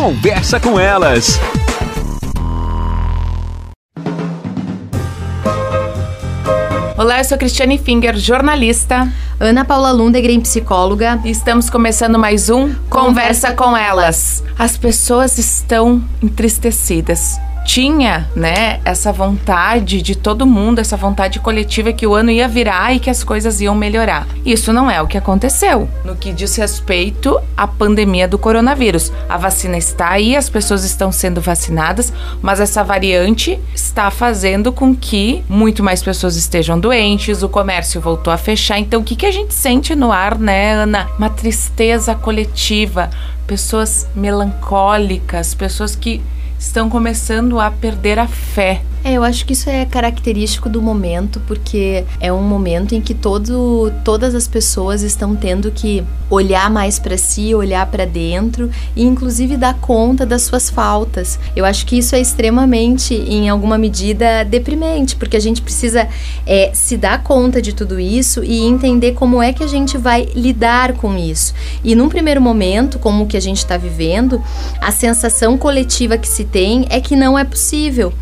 Conversa com elas. Olá, eu sou Cristiane Finger, jornalista. Ana Paula Lundegren, psicóloga. E estamos começando mais um Conversa, Conversa com Elas. As pessoas estão entristecidas tinha, né, essa vontade de todo mundo, essa vontade coletiva que o ano ia virar e que as coisas iam melhorar. Isso não é o que aconteceu no que diz respeito à pandemia do coronavírus. A vacina está aí, as pessoas estão sendo vacinadas, mas essa variante está fazendo com que muito mais pessoas estejam doentes, o comércio voltou a fechar. Então, o que, que a gente sente no ar, né, Ana? Uma tristeza coletiva, pessoas melancólicas, pessoas que estão começando a perder a fé é, eu acho que isso é característico do momento, porque é um momento em que todo, todas as pessoas estão tendo que olhar mais para si, olhar para dentro e, inclusive, dar conta das suas faltas. Eu acho que isso é extremamente, em alguma medida, deprimente, porque a gente precisa é, se dar conta de tudo isso e entender como é que a gente vai lidar com isso. E, num primeiro momento, como o que a gente está vivendo, a sensação coletiva que se tem é que não é possível.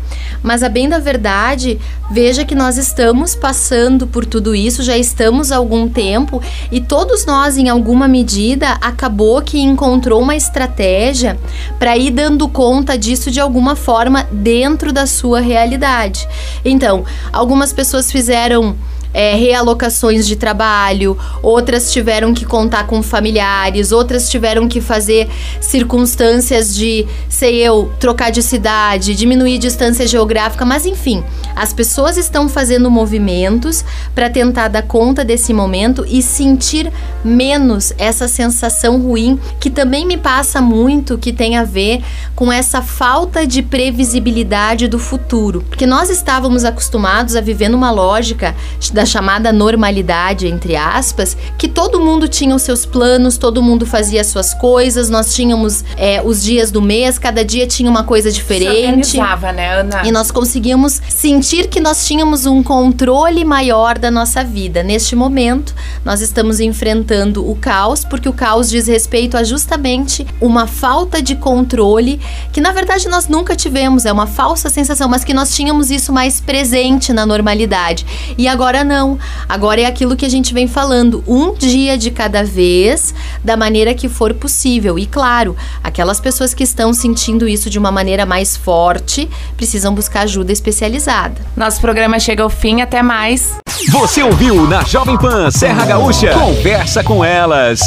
Mas a bem da verdade, veja que nós estamos passando por tudo isso, já estamos há algum tempo e todos nós, em alguma medida, acabou que encontrou uma estratégia para ir dando conta disso de alguma forma dentro da sua realidade. Então, algumas pessoas fizeram é, realocações de trabalho, outras tiveram que contar com familiares, outras tiveram que fazer circunstâncias de, sei eu, trocar de cidade, diminuir distância geográfica, mas enfim, as pessoas estão fazendo movimentos para tentar dar conta desse momento e sentir menos essa sensação ruim que também me passa muito, que tem a ver com essa falta de previsibilidade do futuro, porque nós estávamos acostumados a viver numa lógica da chamada normalidade, entre aspas, que todo mundo tinha os seus planos, todo mundo fazia as suas coisas, nós tínhamos é, os dias do mês, cada dia tinha uma coisa diferente. Se né, Ana? E nós conseguíamos sentir que nós tínhamos um controle maior da nossa vida. Neste momento, nós estamos enfrentando o caos, porque o caos diz respeito a justamente uma falta de controle que na verdade nós nunca tivemos, é uma falsa sensação, mas que nós tínhamos isso mais presente na normalidade. E agora não. Agora é aquilo que a gente vem falando, um dia de cada vez, da maneira que for possível. E claro, aquelas pessoas que estão sentindo isso de uma maneira mais forte precisam buscar ajuda especializada. Nosso programa chega ao fim, até mais. Você ouviu na Jovem Pan Serra Gaúcha? Conversa com elas.